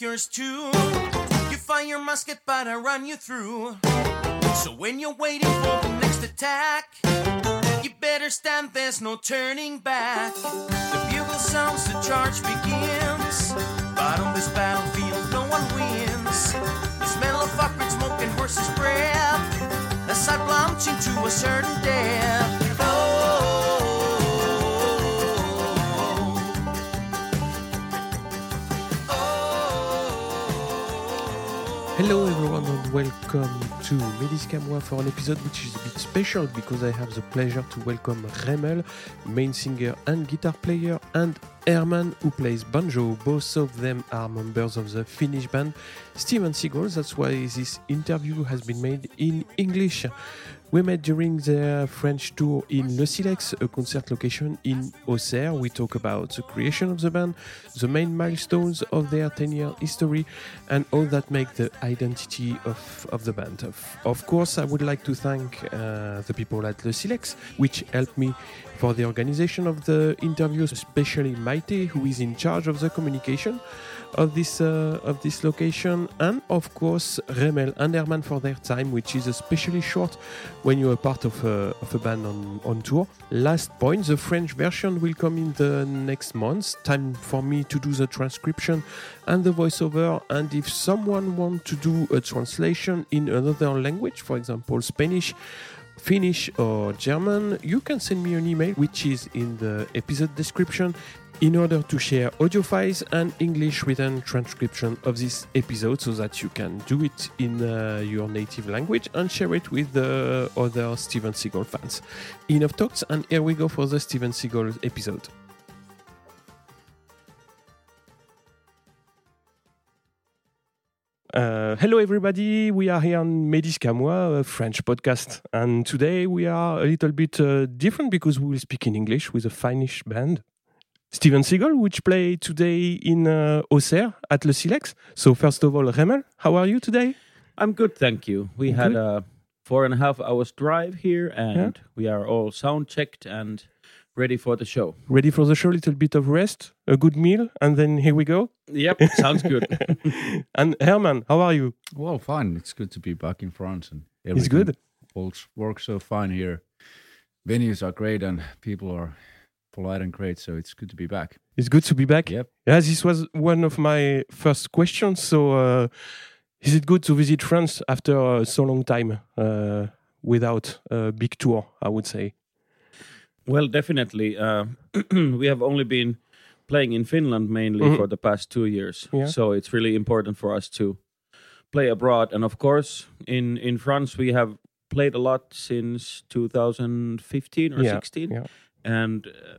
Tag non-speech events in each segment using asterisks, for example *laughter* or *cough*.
Yours too. You fire your musket, but I run you through. So when you're waiting for the next attack, you better stand, there's no turning back. The bugle sounds, the charge begins. But on this battlefield, no one wins. The smell of fucking smoke and horse's breath. As I plunge into a certain death. Hello everyone and welcome to Mediscamwa for an episode which is a bit special because I have the pleasure to welcome Remel, main singer and guitar player, and Herman who plays banjo. Both of them are members of the Finnish band Steve 'n' Seagulls. That's why this interview has been made in English. We met during their French tour in Le Silex, a concert location in Auxerre. We talk about the creation of the band, the main milestones of their 10 year history, and all that make the identity of, of the band. Of, of course, I would like to thank uh, the people at Le Silex, which helped me for the organization of the interviews, especially Maite, who is in charge of the communication of this uh, of this location, and of course Remel and Herman for their time, which is especially short when you're part of a, of a band on, on tour. Last point, the French version will come in the next month. Time for me to do the transcription and the voiceover. And if someone wants to do a translation in another language, for example Spanish. Finnish or German, you can send me an email, which is in the episode description, in order to share audio files and English written transcription of this episode so that you can do it in uh, your native language and share it with the other Steve 'n' Seagulls fans. Enough talks, and here we go for the Steve 'n' Seagulls episode. Uh, hello, everybody. We are here on Mediscamwa, a French podcast. And today we are a little bit uh, different because we will speak in English with a Finnish band. Steve 'n' Seagulls, which play today in uh, Auxerre at Le Silex. So, first of all, Remel, how are you today? I'm good, thank you. We had a four and a half hours drive here, and we are all sound checked and ready for the show. Ready for the show? Little bit of rest, a good meal, and then here we go. Yep, sounds good. *laughs* and Herman, how are you? Well, fine. It's good to be back in France, and It's good. Works works so fine here. Venues are great, and people are polite and great. So it's good to be back. It's good to be back. Yep. Yeah, this was one of my first questions. So, uh, is it good to visit France after uh, so long time uh, without a big tour? I would say. well, definitely. Uh, *clears throat* we have only been playing in Finland mainly Mhm. for the past two years, Yeah. so it's really important for us to play abroad. And of course, in in France, we have played a lot since 2015 or Yeah, 16. yeah. And uh,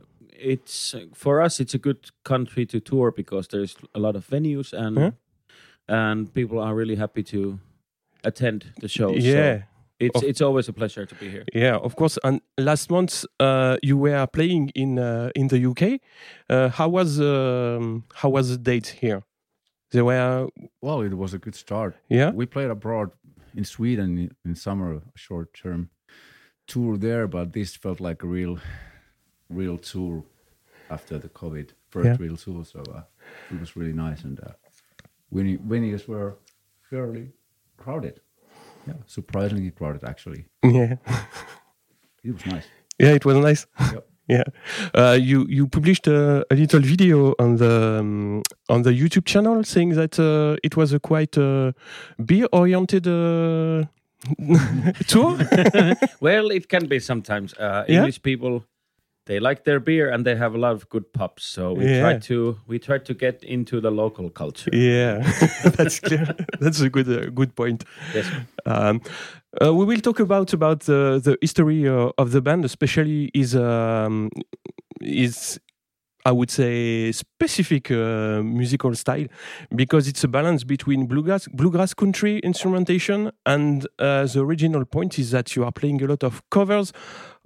it's for us it's a good country to tour because there's a lot of venues and Yeah. and people are really happy to attend the shows. yeah. so it's Of- it's always a pleasure to be here Yeah, of course. And last month, uh, you were playing in uh, in the UK. Uh, how was um, how was the date here? They were Well, it was a good start. yeah We played abroad in Sweden in, in summer, a short term tour there, but this felt like a real, real tour after the COVID first Yeah. real tour. So uh, it was really nice, and uh, venu- venues were fairly crowded. Yeah, surprisingly crowded actually. yeah *laughs* It was nice. yeah. It was nice. Yep. *laughs* yeah, uh, you you published a, a little video on the um, on the YouTube channel saying that uh, it was a quite uh, beer oriented uh, *laughs* tour. well it can be sometimes uh, Yeah? english people they like their beer and they have a lot of good pubs so we Yeah. try to we try to get into the local culture yeah, *laughs* that's clear. *laughs* That's a good uh, good point. yes Um, uh, we will talk about about the the history uh, of the band, especially is um, is I would say, specific uh, musical style because it's a balance between bluegrass, bluegrass country instrumentation and uh, the original point is that you are playing a lot of covers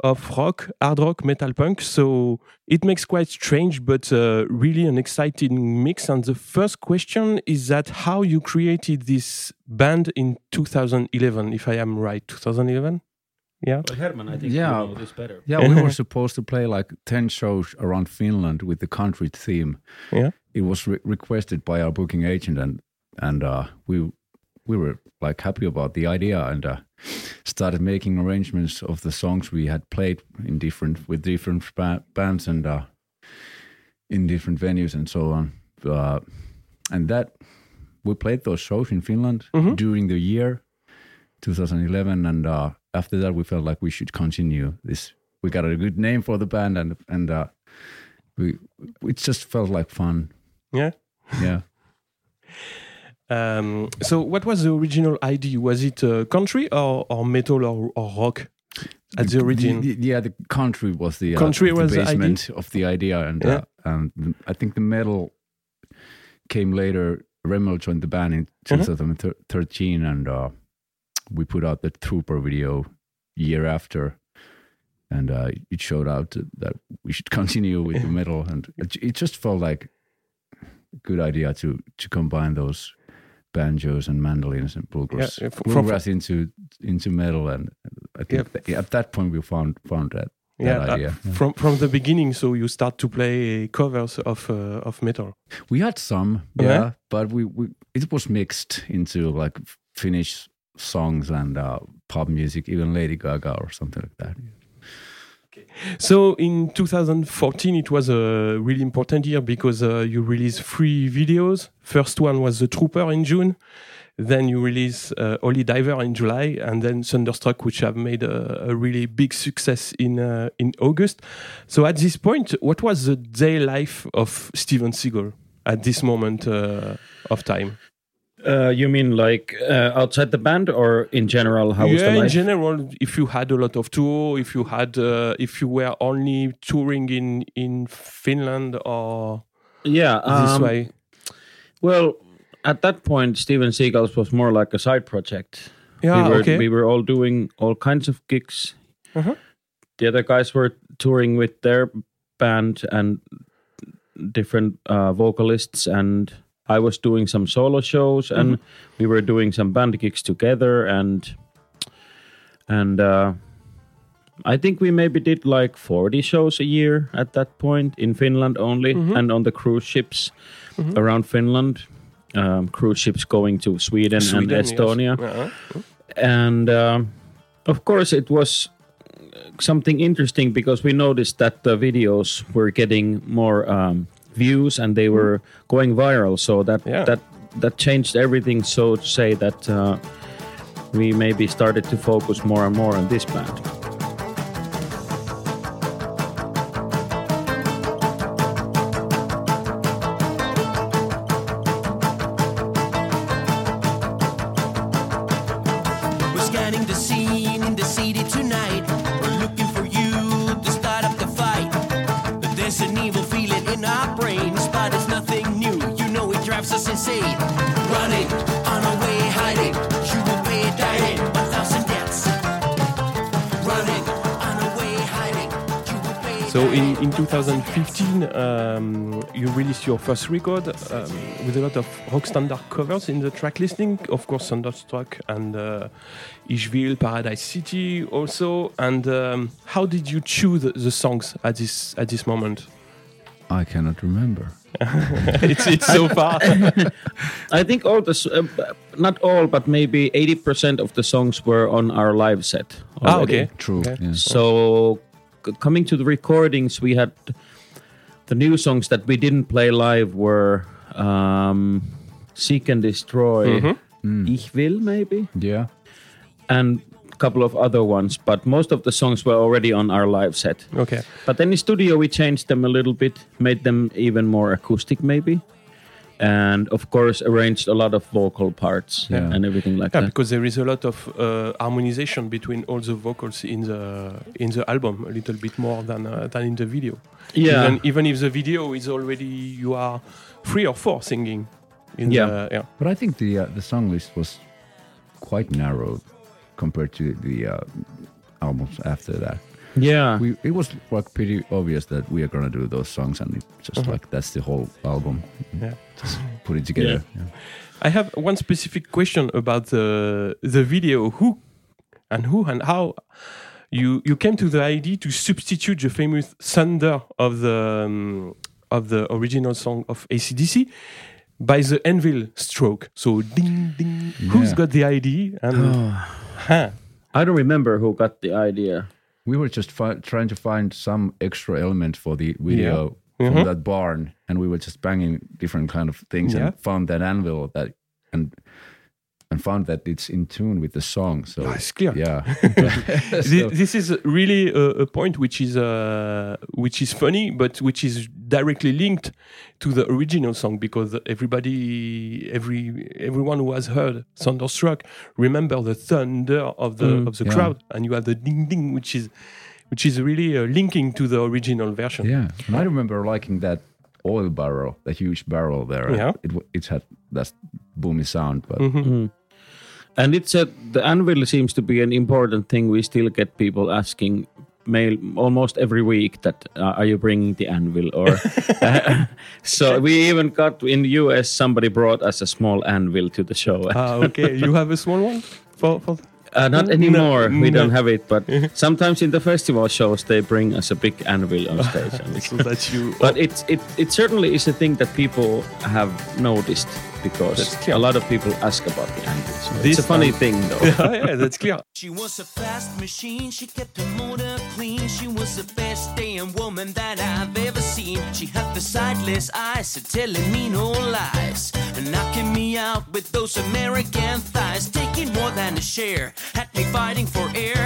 of rock, hard rock, metal punk. So it makes quite strange, but uh, really an exciting mix. And the first question is that how you created this band in 2011, if I am right, 2011. Yeah. Well, Herman, I think Yeah. you know this better. Yeah, we were supposed to play like 10 shows around Finland with the country theme. Yeah. It was re- requested by our booking agent and and uh, we we were like happy about the idea and uh, started making arrangements of the songs we had played in different with different ba- bands and uh, in different venues and so on. Uh, and that we played those shows in Finland Mhm. during the year 2011 and uh, after that we felt like we should continue this we got a good name for the band and and uh, we it just felt like fun Yeah. yeah *laughs* Um, so, what was the original idea? Was it uh, country or, or metal or, or rock at the origin? The- the- yeah the country was the uh, Country the was the basement of the idea and Yeah. uh, and i think the metal came later Remel joined the band in Uh-huh. 2013 and uh, we put out the trooper video year after and uh, it showed out that we should *laughs* continue with the metal and it, it just felt like a good idea to to combine those banjos and mandolins and bluegrass, Yeah, from- bluegrass into into metal and I think Yeah. that- at that point we found found that yeah, that uh, idea. Yeah. from from the beginning. So you start to play covers of uh, of metal. We had some, Yeah. yeah, but we, we it was mixed into like Finnish songs and uh, pop music, even Lady Gaga or something like that. So in 2014, it was a really important year because uh, you released three videos. First one was The Trooper in June. Then you release uh, Holy Diver in July, and then Thunderstruck, which have made a, a really big success in uh, in August. So at this point, what was the day life of Steve 'n' Seagulls at this moment uh, of time? Uh, you mean like uh, outside the band or in general? How was yeah, the in general, if you had a lot of tour, if you had, uh, if you were only touring in in Finland or yeah, this um, way. Well, at that point, Steve 'n' Seagulls was more like a side project. Yeah, we were okay. we were all doing all kinds of gigs. Uh-huh. The other guys were touring with their band and different uh, vocalists, and I was doing some solo shows, and Mm-hmm. we were doing some band gigs together, and and uh, I think we maybe did like forty shows a year at that point in Finland only, Mm-hmm. and on the cruise ships around Finland. Um, cruise ships going to Sweden, Sweden, and yes. Estonia Uh-huh. and um, of course it was something interesting because we noticed that the videos were getting more um, views and they were going viral. So that Yeah. that that changed everything so to say that uh, we maybe started to focus more and more on this band 2015, um, you released your first record um, with a lot of rock standard covers in the track listing. Of course, Thunderstruck and uh, Ich Will, Paradise City also. And um, how did you choose the songs at this at this moment? I cannot remember. *laughs* it's, it's so far. *laughs* i think all the uh, not all but maybe 80% of the songs were on our live set ah, okay. True. Okay. Yeah. So, c- coming to the recordings, we had the new songs that we didn't play live were um, "Seek and Destroy," Mhm. "Ich Will," maybe, Yeah. and a couple of other ones. But most of the songs were already on our live set. Okay. But then in studio, we changed them a little bit, made them even more acoustic, maybe. And of course arranged a lot of vocal parts Yeah. and everything like Yeah, that. because there is a lot of uh, harmonization between all the vocals in the in the album, a little bit more than uh, than in the video. Yeah, Even, even if the video is already you are three or four singing. In Yeah. The, yeah. But I think the uh, the song list was quite narrow compared to the uh, albums after that. Yeah, We it was like pretty obvious that we are gonna do those songs, and it's just Uh-huh. like that's the whole album. Yeah. Just put it together. Yeah. I have one specific question about the the video. Who and who and how you you came to the idea to substitute the famous thunder of the um, of the original song of ACDC by the anvil stroke. So ding ding. Who's got the idea? And huh. I don't remember who got the idea. We were just fi- trying to find some extra element for the video from Mhm. that barn, and we were just banging different kind of things Yeah. and found that anvil that and and found that it's in tune with the song. So Oh, it's clear. yeah, *laughs* *laughs* So- this is really a, a point which is uh, which is funny, but which is directly linked to the original song because everybody, every everyone who has heard Thunderstruck remember the thunder of the Mm, of the yeah. crowd, and you have the ding ding, which is which is really uh, linking to the original version. Yeah, and I remember liking that oil barrel, the huge barrel there. Yeah. it it had that boomy sound, but Mhm. And it's a the anvil seems to be an important thing. We still get people asking mail almost every week that uh, are you bringing the anvil or *laughs* *laughs* so we even got in the US somebody brought us a small anvil to the show. Ah, okay. you have a small one for for. Uh, not No, anymore. we no. don't have it, but *laughs* sometimes in the festival shows they bring us a big anvil on stage. so that you. but it's it it certainly is a thing that people have noticed because That's clear. a lot of people ask about the anvil. So This it's a funny time- thing, though. *laughs* yeah, yeah, that's clear. She was a fast machine, she kept her motor clean. She was the best damn woman that I've ever seen. She had the sightless eyes, so telling me no lies. And knocking me out with those American thighs, taking more than a share. Had me fighting for air.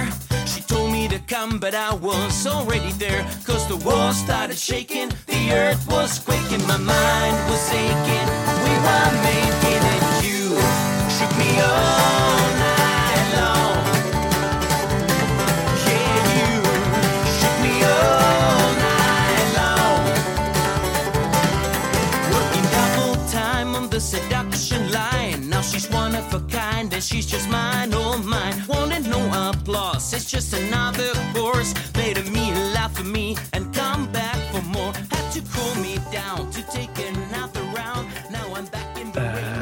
She told me to come, but I was already there. Cause the walls started shaking, the earth was quaking, my mind was aching. We were she's a just mine, oh mine. Wanted no applause, it's just another course. Later me laugh at me and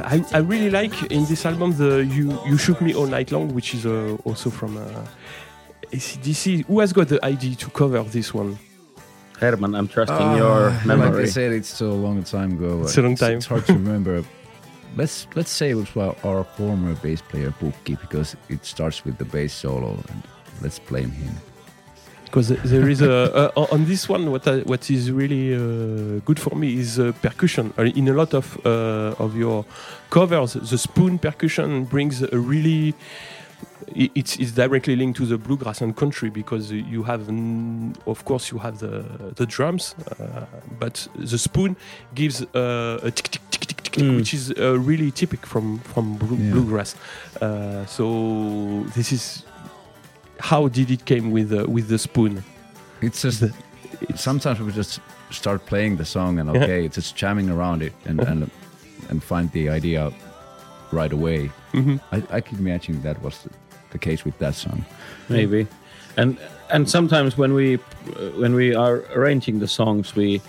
I, I really like in this album the you you shook me all night long, which is uh, also from uh, ACDC. Who has got the idea to cover this one? Herman, I'm trusting your like memory. I said, it's so long time ago. It's a long time. It's hard to *laughs* remember. let's let's say it was our, our former bass player Pukki because it starts with the bass solo, and let's blame him. Because there is a uh, on this one, what I, what is really uh, good for me is uh, percussion. In a lot of uh, of your covers, the spoon percussion brings a really it's, it's directly linked to the bluegrass and country because you have of course you have the the drums uh, but the spoon gives uh, a tick tick tick tick tick, Mm. which is uh, really typical from from Yeah. bluegrass uh, so this is how did it came with uh, with the spoon It's just The- sometimes we just start playing the song and Yeah. okay, it's just jamming around it and and and find the idea right away. Mhm. I, I can imagine that was the, the case with that song. maybe and and sometimes when we when we are arranging the songs we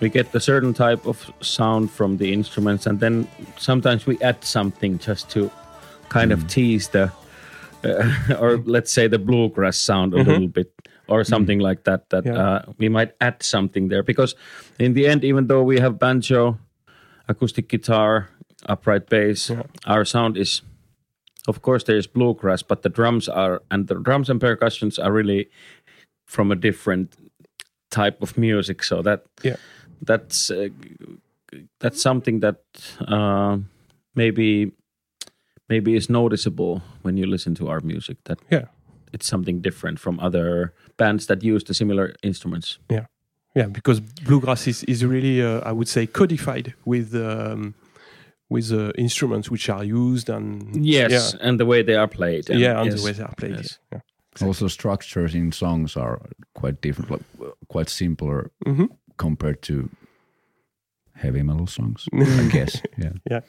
we get a certain type of sound from the instruments and then sometimes we add something just to kind of tease the uh, *laughs* or let's say the bluegrass sound a Mhm. little bit or something like that that Yeah. uh, we might add something there because in the end even though we have banjo acoustic guitar upright bass Yeah. our sound is of course there's bluegrass but the drums are and the drums and percussions are really from a different type of music so that Yeah. that's uh, that's something that uh, maybe maybe is noticeable when you listen to our music that Yeah. it's something different from other bands that use the similar instruments yeah, yeah because bluegrass is, is really, uh, I would say, codified with um, with uh, instruments which are used and Yes, and the way they are played. yeah, and yeah, and yes. the way they are played. Yes. Yeah. Also, structures in songs are quite different, like quite simpler hmm compared to heavy metal songs. I *laughs* guess. yeah Yeah.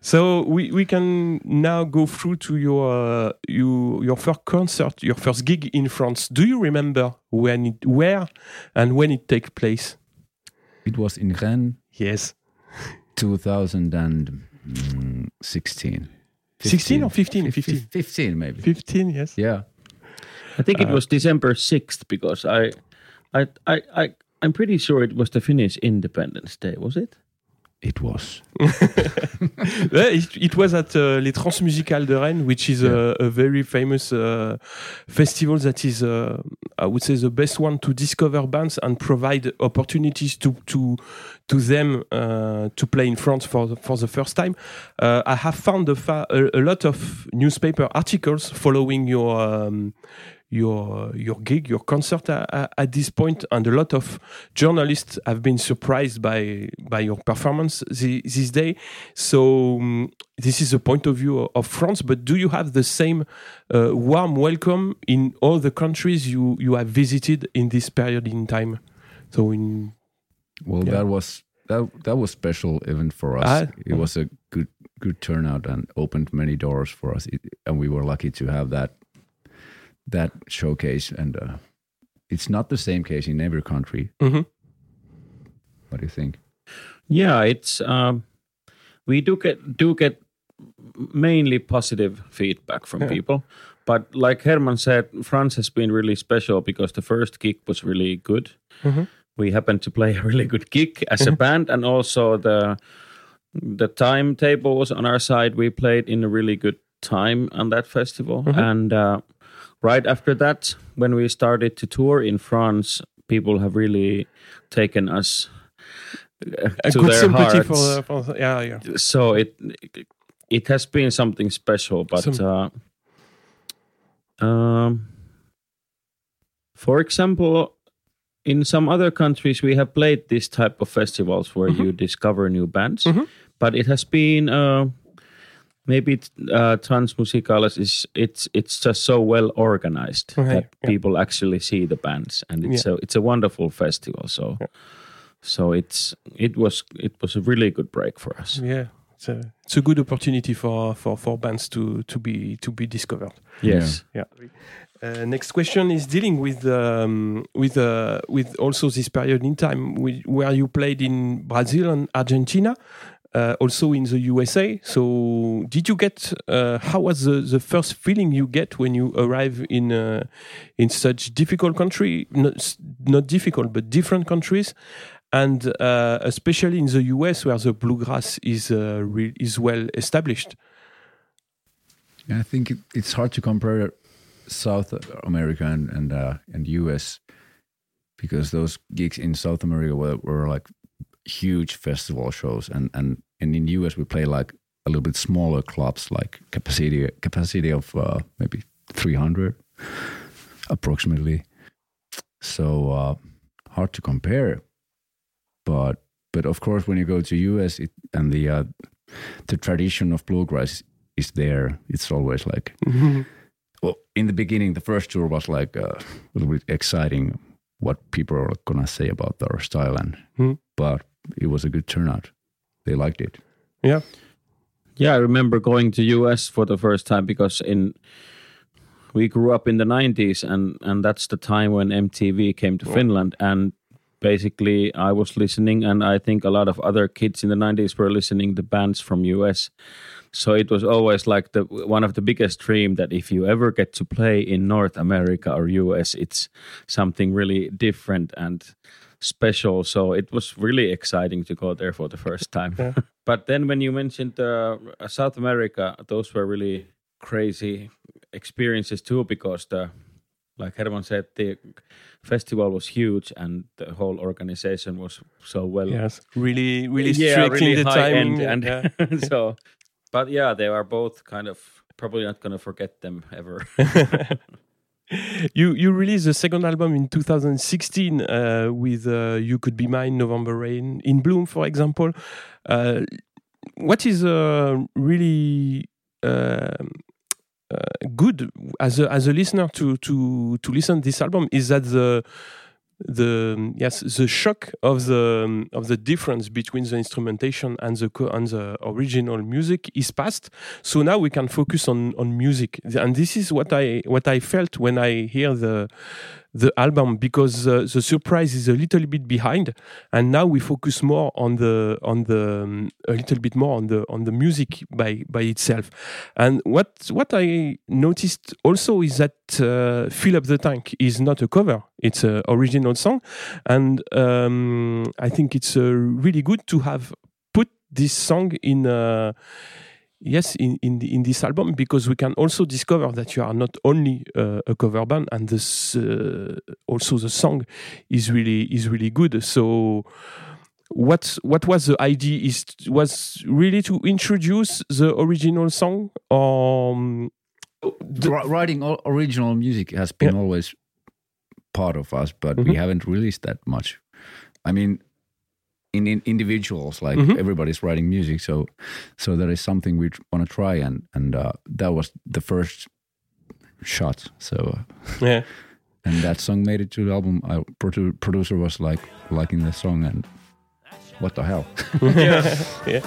So we, we can now go through to your uh, you your first concert, your first gig in France. Do you remember when it where and when it take place? It was in Rennes, Yes, 2016. 16 or 15? 15, 15. 15 maybe. 15, yes. Yeah. I think it Uh, was December sixth because I, I, I, I, I'm pretty sure it was the Finnish Independence Day. Was it? It was. *laughs* It, it was at uh, Les Transmusicales de Rennes, which is a, a very famous uh, festival that is, uh, I would say, the best one to discover bands and provide opportunities to to to them uh, to play in France for the, for the first time. Uh, I have found a, fa- a, a lot of newspaper articles following your. Um, your your gig, your concert a- a- at this point, and a lot of journalists have been surprised by by your performance thi- this day. So um, this is the point of view of France. But do you have the same uh, warm welcome in all the countries you you have visited in this period in time? So in Well, Yeah. that was that that was special event for us. Ah. it was a good good turnout and opened many doors for us, it, and we were lucky to have that that showcase. And uh, it's not the same case in every country. Mhm. What do you think? Yeah, it's um, we do get do get mainly positive feedback from Yeah. people, but like Herman said, France has been really special because the first gig was really good. Mhm. We happened to play a really good gig as a band, and also the the timetable was on our side. We played in a really good time on that festival, and uh, right after that, when we started to tour in France, people have really taken us. uh, a to good their sympathy hearts for, for yeah yeah so it it has been something special but Some- uh, um for example in some other countries we have played this type of festivals where you discover new bands Mhm. but it has been uh maybe uh transmusicales is it's it's just so well organized Okay, that yeah. people actually see the bands and it's a it's a wonderful festival so so it's it was it was a really good break for us yeah. It's a, it's a good opportunity for, for, for bands to, to be to be discovered. yes Yeah. Uh, next question is dealing with um, with uh, with also this period in time wi- where you played in Brazil and Argentina, uh, also in the USA. So, did you get? Uh, how was the, the first feeling you get when you arrive in uh, in such difficult country? Not, not difficult, but different countries, and uh, especially in the US where the bluegrass is uh, is well established. Yeah, I think it, it's hard to compare South America and and uh, and US because those gigs in South America were, were like huge festival shows, and and and in US we play like a little bit smaller clubs, like capacity capacity of uh, maybe three hundred approximately. So uh, hard to compare, but but of course when you go to US it, and the uh, the tradition of bluegrass is there. It's always like well, in the beginning, the first tour was like uh, a little bit exciting what people are gonna say about our style, and Hmm. but it was a good turnout. They liked it. Yeah. Yeah, I remember going to US for the first time because in we grew up in the 90s and and that's the time when MTV came to oh. Finland and basically I was listening and I think a lot of other kids in the 90s were listening to bands from US. So it was always like the one of the biggest dream that if you ever get to play in North America or US it's something really different and special. So it was really exciting to go there for the first time. *laughs* But then when you mentioned uh, South America, those were really crazy experiences too, because the like Herman said, the festival was huge and the whole organization was so well. Yes, really, really yeah, strict really in the high timing. end, and yeah. *laughs* so, but yeah, they are both kind of probably not going to forget them ever. *laughs* *laughs* you you released the second album in 2016 uh, with uh, "You Could Be Mine," "November Rain," "In Bloom," for example. Uh, what is uh, really um, uh, good as a as a listener to to to listen this album is that the the um, yes the shock of the um, of the difference between the instrumentation and the and the original music is past. So now we can focus on on music. And this is what i what i felt when i hear the the album because uh, the surprise is a little bit behind and now we focus more on the on the um, a little bit more on the on the music by by itself. And what what i noticed also is that uh, fill up the tank is not a cover it's an original song. And um, i think it's uh, really good to have put this song in uh, yes in in, in this album because we can also discover that you are not only uh, a cover band and this uh, also the song is really is really good so what what was the idea is was really to introduce the original song um writing original music has been always part of us, but we Mhm. haven't released that much. I mean, in, in individuals, like Mhm. everybody's writing music, so so that is something we want to try, and and uh, that was the first shot. So uh, yeah *laughs* and that song made it to the album. Our produ- producer was like liking the song, and what the hell? *laughs* yeah *laughs* That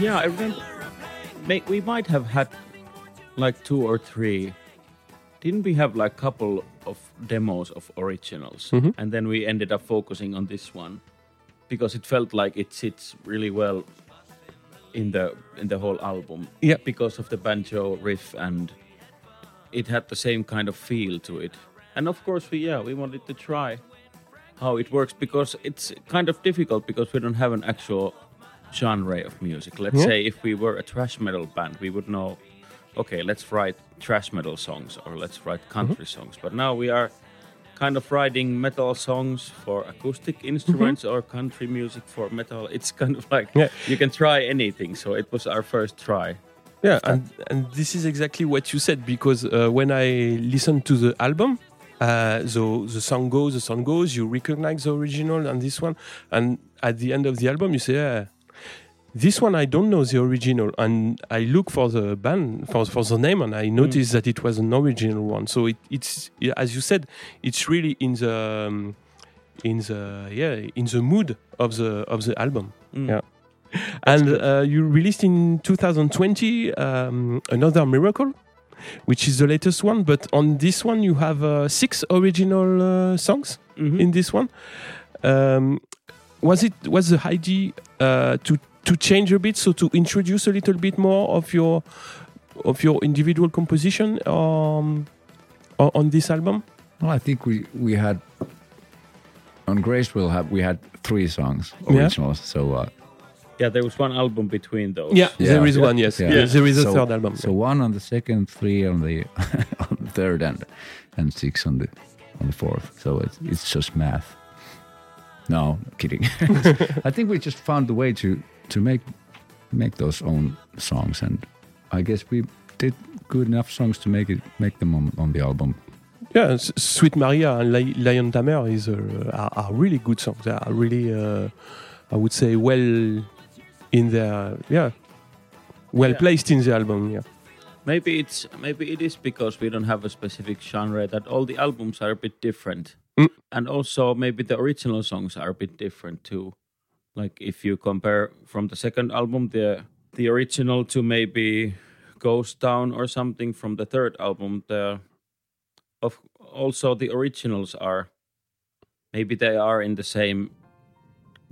Yeah, I remember. We might have had like two or three. Didn't we have like a couple of demos of originals, Mhm. and then we ended up focusing on this one because it felt like it sits really well in the in the whole album. Yeah. because of the banjo riff and it had the same kind of feel to it. And of course, we yeah we wanted to try how it works because it's kind of difficult because we don't have an actual genre of music. Let's Yeah. say if we were a thrash metal band, we would know, okay, let's write thrash metal songs or let's write country songs. But now we are kind of writing metal songs for acoustic instruments or country music for metal. *laughs* It's kind of like Yeah. you can try anything. So it was our first try. Yeah, and, and this is exactly what you said because uh, when I listened to the album, uh, the the song goes, the song goes, you recognize the original and this one, and at the end of the album, you say, yeah, this one I don't know the original, and I look for the band for for the name, and I noticed that it was an original one. So it, it's as you said, it's really in the um, in the yeah in the mood of the of the album. Mm. Yeah. *laughs* and uh, you released in 2020 um, another miracle which is the latest one but on this one you have uh, six original uh, songs Mhm. in this one um, was it was the idea uh, to to change a bit so to introduce a little bit more of your of your individual composition um, on, on this album Well, I think we we had on Grainsville have we had three songs Yeah. originals. So uh, Yeah, there was one album between those. yeah, Yeah. there is one yes Yeah. Yeah, there is a so, third album So one on the second, three on the *laughs* on the third, and and six on the on the fourth. So it's it's just math. No, kidding. *laughs* I think we just found the way to to make make those own songs, and I guess we did good enough songs to make it make them on, on the album. Yeah, Sweet Maria and Lion Tamer is uh, are, are really good songs. They are really, uh, I would say, well in their yeah, well Yeah. placed in the album. Yeah, Maybe it's maybe it is because we don't have a specific genre that all the albums are a bit different. Mm. And also maybe the original songs are a bit different too. Like if you compare from the second album the the original to maybe Ghost Town or something from the third album, the of also the originals are maybe they are in the same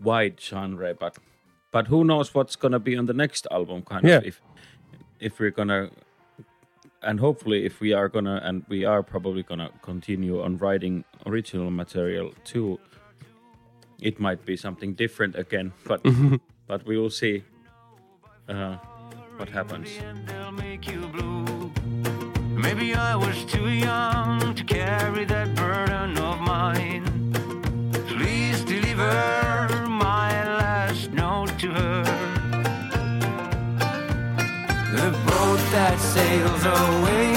wide genre, but but who knows what's gonna be on the next album? Kind Yeah. of if if we're gonna and hopefully if we are gonna and we are probably gonna continue on writing original material too. It might be something different again, but but we will see uh, what happens. they'll make you blue. Maybe I was too young to carry that burden of mine. Please deliver my last note to her. The boat that sails away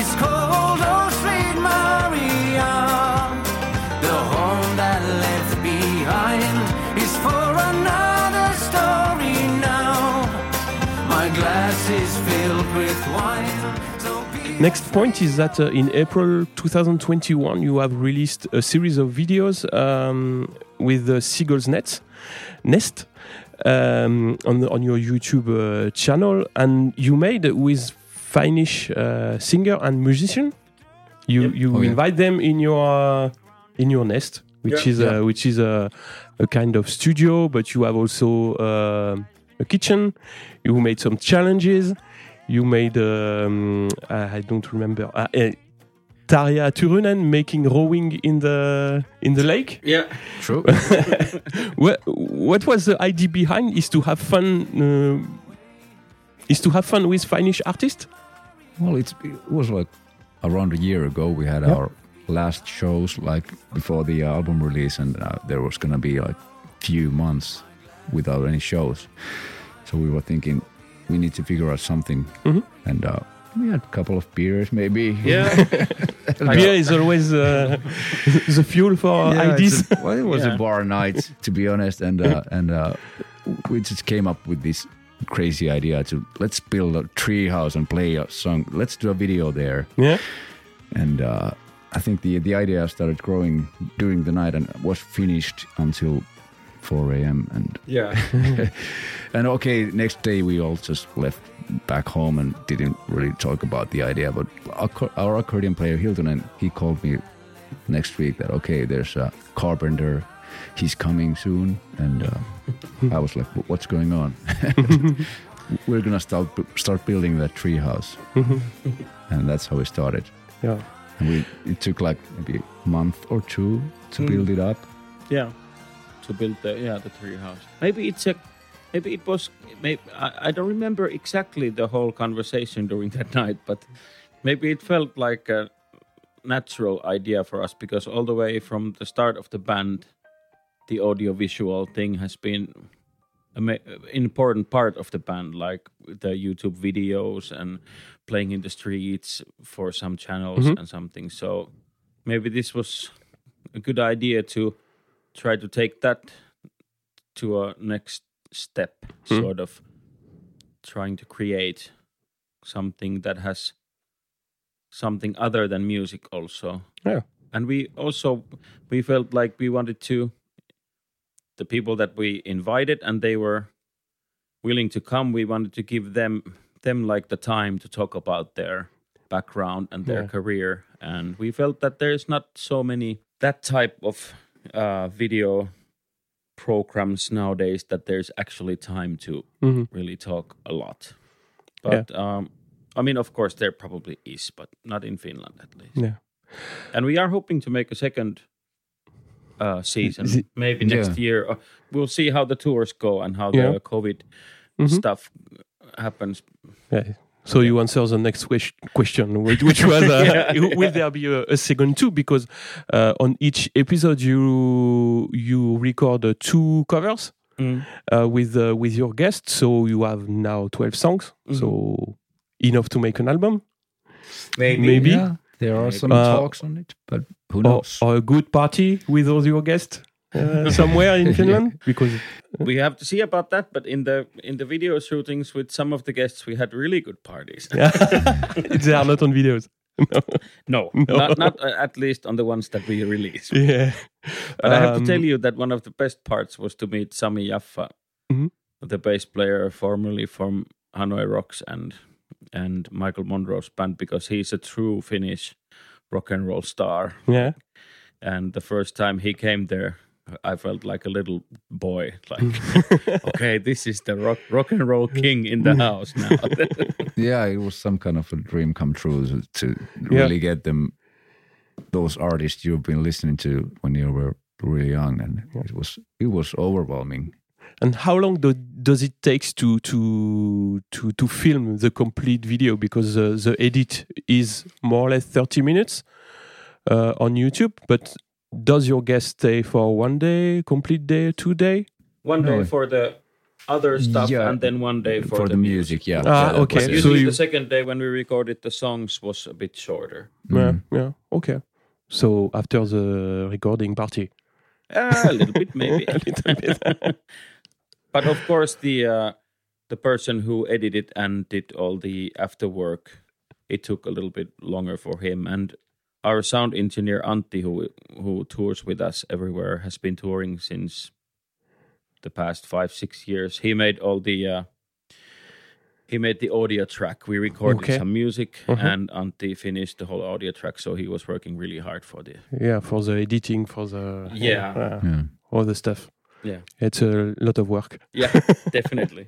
is called Oh Sweet Maria. Is for another story now. My glass is filled with wine. So Next point is that uh, in April 2021, you have released a series of videos um, with the Seagull's Nest, Nest um, on, the, on your YouTube uh, channel, and you made with Finnish uh, singer and musician. You you Oh, yeah. invite them in your uh, in your nest, which Yeah. is Yeah. uh, which is a, a kind of studio, but you have also uh, a kitchen. You made some challenges. You made um, I I don't remember uh, uh, Tarja Turunen making rowing in the in the lake. Yeah. True. *laughs* what, what was the idea behind? Is to have fun. Uh, is to have fun with Finnish artists. Well, it's, it was like around a year ago. We had Yeah. our last shows, like before the album release, and uh, there was gonna be like few months without any shows. So we were thinking we need to figure out something, Mhm. and uh, we had a couple of beers, maybe. Yeah. *laughs* Beer is always uh, *laughs* the fuel for Yeah, ideas. a- well, it was *laughs* Yeah. a bar night, to be honest, and uh, and uh, we just came up with this crazy idea to let's build a tree house and play a song. Let's do a video there. yeah. and uh, I think the the idea started growing during the night and was finished until 4 a.m. and Yeah. *laughs* and okay, next day we all just left back home and didn't really talk about the idea. But our, our accordion player Hiltunen, he called me next week that okay, there's a carpenter, he's coming soon, and uh, *laughs* I was like, what's going on? *laughs* We're gonna start start building that tree house, and that's how we started. Yeah. And we it took like maybe a month or two to Mm. build it up. Yeah, to build the yeah the tree house. Maybe it's a, maybe it was. Maybe I, I don't remember exactly the whole conversation during that *laughs* night, but maybe it felt like a natural idea for us because all the way from the start of the band, the audiovisual thing has been an important part of the band, like the YouTube videos and playing in the streets for some channels Mhm. and something. So maybe this was a good idea to try to take that to a next step, Hmm. sort of trying to create something that has something other than music also. Yeah. And we also we felt like we wanted to the people that we invited and they were willing to come, we wanted to give them them like the time to talk about their background and their Yeah. career. And we felt that there's not so many that type of uh, video programs nowadays that there's actually time to hmm really talk a lot. But um i mean of course there probably is but not in finland at least. Yeah. and we are hoping to make a second uh season maybe next Yeah. year Uh, we'll see how the tours go and how Yeah. the covid Mhm. stuff happens Yeah. So you answer the next ques- question, which, which was, uh, *laughs* will there be a, a second two? Because uh, on each episode you you record uh, two covers Mm. uh, with uh, with your guests. So you have now twelve songs. Mhm. So enough to make an album, maybe, maybe, Yeah, there are some Uh, talks on it, but who knows? or a good party with all your guests uh, *laughs* somewhere in Finland. Because we have to see about that but in the in the video shootings with some of the guests we had really good parties *laughs* they are not on videos. *laughs* no, No. Not, not uh, at least on the ones that we release Yeah. But I have to Um, tell you that one of the best parts was to meet Sami Yaffa, Mhm. the bass player formerly from Hanoi Rocks and and Michael Monroe's band, because he's a true Finnish rock and roll star. Yeah. And the first time he came there, I felt like a little boy. Like, *laughs* okay, this is the rock rock and roll king in the *laughs* house now. *laughs* yeah, it was some kind of a dream come true to, to Yeah. really get them those artists you've been listening to when you were really young, and it was it was overwhelming. And how long do, does it take to to to to film the complete video? Because uh, the edit is more or less thirty minutes uh, on YouTube. But does your guest stay for one day, complete day, two day? one day No. for the other stuff, Yeah, and then one day for, for the, the music. Yeah. Ah, Yeah, that okay. was But it. So usually you- the second day when we recorded the songs was a bit shorter. Yeah, Mm. yeah, okay. So after the recording party, Ah, a little bit maybe. *laughs* a little bit. *laughs* but of course the uh, the person who edited and did all the after work it took a little bit longer for him and our sound engineer Antti who who tours with us everywhere has been touring since the past 5 6 years he made all the uh, he made the audio track we recorded Okay. some music Uh-huh. and Antti finished the whole audio track so he was working really hard for the yeah, for the editing, for the Yeah. uh, Yeah. all the stuff. Yeah It's a lot of work. yeah *laughs* definitely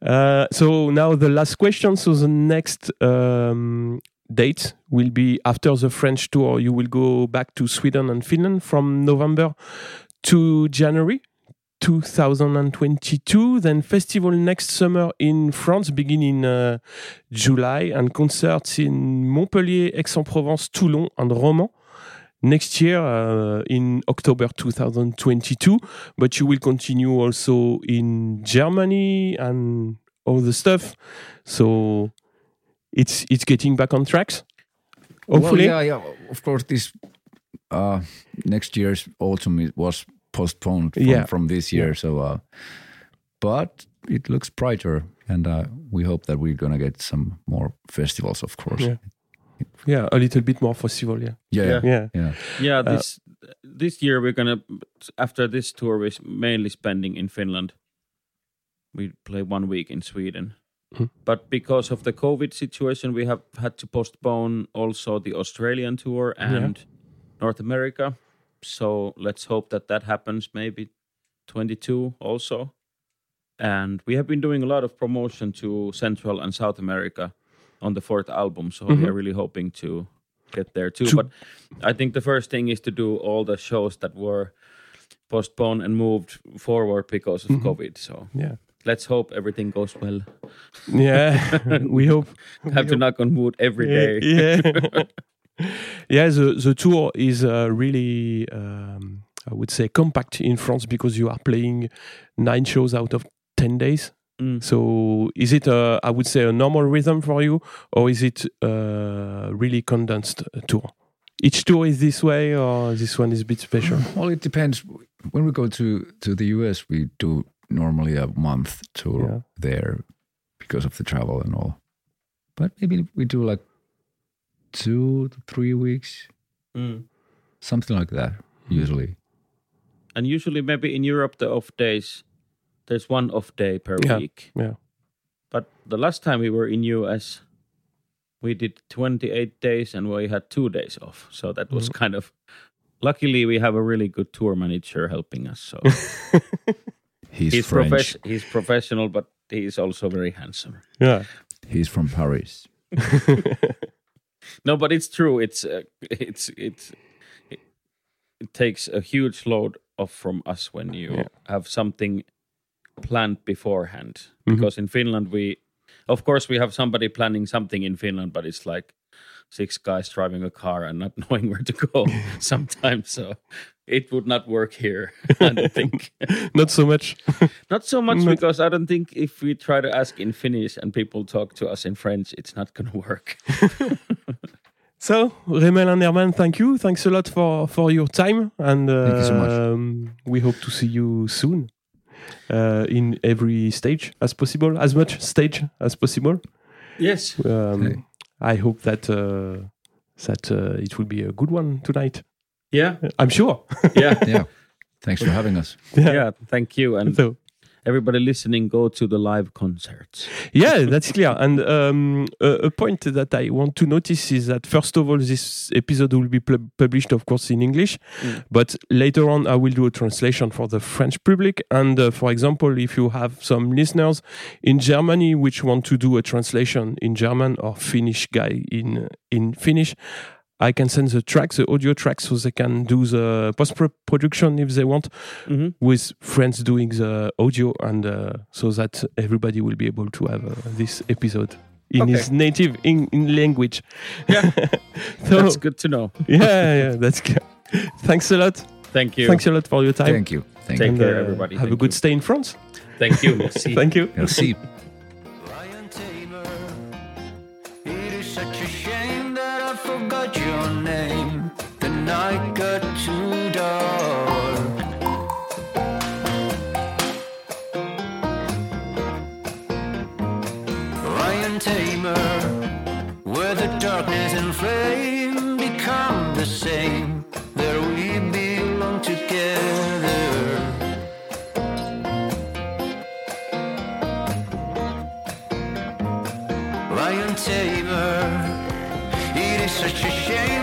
Uh, so now the last question. So the next um, date will be after the French tour. You will go back to Sweden and Finland from November to January 2022. Then festival next summer in France, beginning in uh, July, and concerts in Montpellier, Aix-en-Provence, Toulon, and Romans next year uh, in October 2022. But you will continue also in Germany and all the stuff. So it's it's getting back on tracks. Hopefully, Well, yeah, yeah. Of course, this uh, next year's autumn was postponed from, Yeah. from this year. So, uh, but it looks brighter, and uh, we hope that we're gonna get some more festivals. Of course. Yeah. Yeah, a little bit more festival. Yeah, Yeah. Yeah. Yeah. yeah, yeah. Yeah, Uh, this this year we're gonna after this tour we're mainly spending in Finland. We play one week in Sweden, Mhm. but because of the COVID situation, we have had to postpone also the Australian tour and North America. So let's hope that that happens maybe 22 also. And we have been doing a lot of promotion to Central and South America on the fourth album. So we Mhm. are really hoping to get there too. To- But I think the first thing is to do all the shows that were postponed and moved forward because of Mhm. COVID. So yeah, let's hope everything goes well. yeah. *laughs* we hope. Have to knock on wood every day. Yeah, *laughs* yeah. The the tour is uh, really, um, I would say, compact in France because you are playing nine shows out of ten days. Mm. So is it a, I would say, a normal rhythm for you, or is it a really condensed uh, tour? Each tour is this way, or this one is a bit special? *sighs* Well, it depends. When we go to to the US, we do normally a month tour Yeah. there because of the travel and all. But maybe we do like two to three weeks, Mm. something like that. Usually, And usually, maybe in Europe, the off days, there's one off day per Yeah. week. Yeah. But the last time we were in US, we did 28 days and we had two days off. So that was Mm. kind of. Luckily, we have a really good tour manager helping us. So *laughs* he's, he's French. he's professional, but he's also very handsome. Yeah. He's from Paris. *laughs* No, but it's true. It's uh, it's it's it, it takes a huge load off from us when you Yeah. have something planned beforehand. Mhm. Because in Finland, we of course we have somebody planning something in Finland, but it's like six guys driving a car and not *laughs* knowing where to go *laughs* sometimes. So it would not work here. *laughs* I don't think. Not so much. Not so much Not- because I don't think if we try to ask in Finnish and people talk to us in French, it's not going to work. So, Remmel and Herman, thank you. Thanks a lot for, for your time. And uh, Thank you so much. Um, we hope to see you soon uh, in every stage as possible, as much stage as possible. yes. Um, Okay. I hope that uh, that uh, it will be a good one tonight. Yeah. I'm sure. Yeah. *laughs* Yeah. Thanks for having us. *laughs* yeah thank you and So, everybody listening go to the live concerts. yeah, that's clear. And um, a, a point that I want to notice is that first of all, this episode will be pu- published, of course, in English, but later on, I will do a translation for the French public. And uh, for example, if you have some listeners in Germany which want to do a translation in German or Finnish guy in in Finnish. I can send the tracks, the audio tracks, so they can do the post production if they want, Mhm. with friends doing the audio, and uh, so that everybody will be able to have uh, this episode in Okay. his native in, in language. Yeah. *laughs* so, That's good to know. *laughs* yeah, yeah, that's good. Thanks a lot. Thank you. Thanks a lot for your time. Thank you. Thank Take And, care, uh, everybody. Have a good you. stay in France. Thank you. *laughs* Merci. Thank you. you. Merci. Such a shame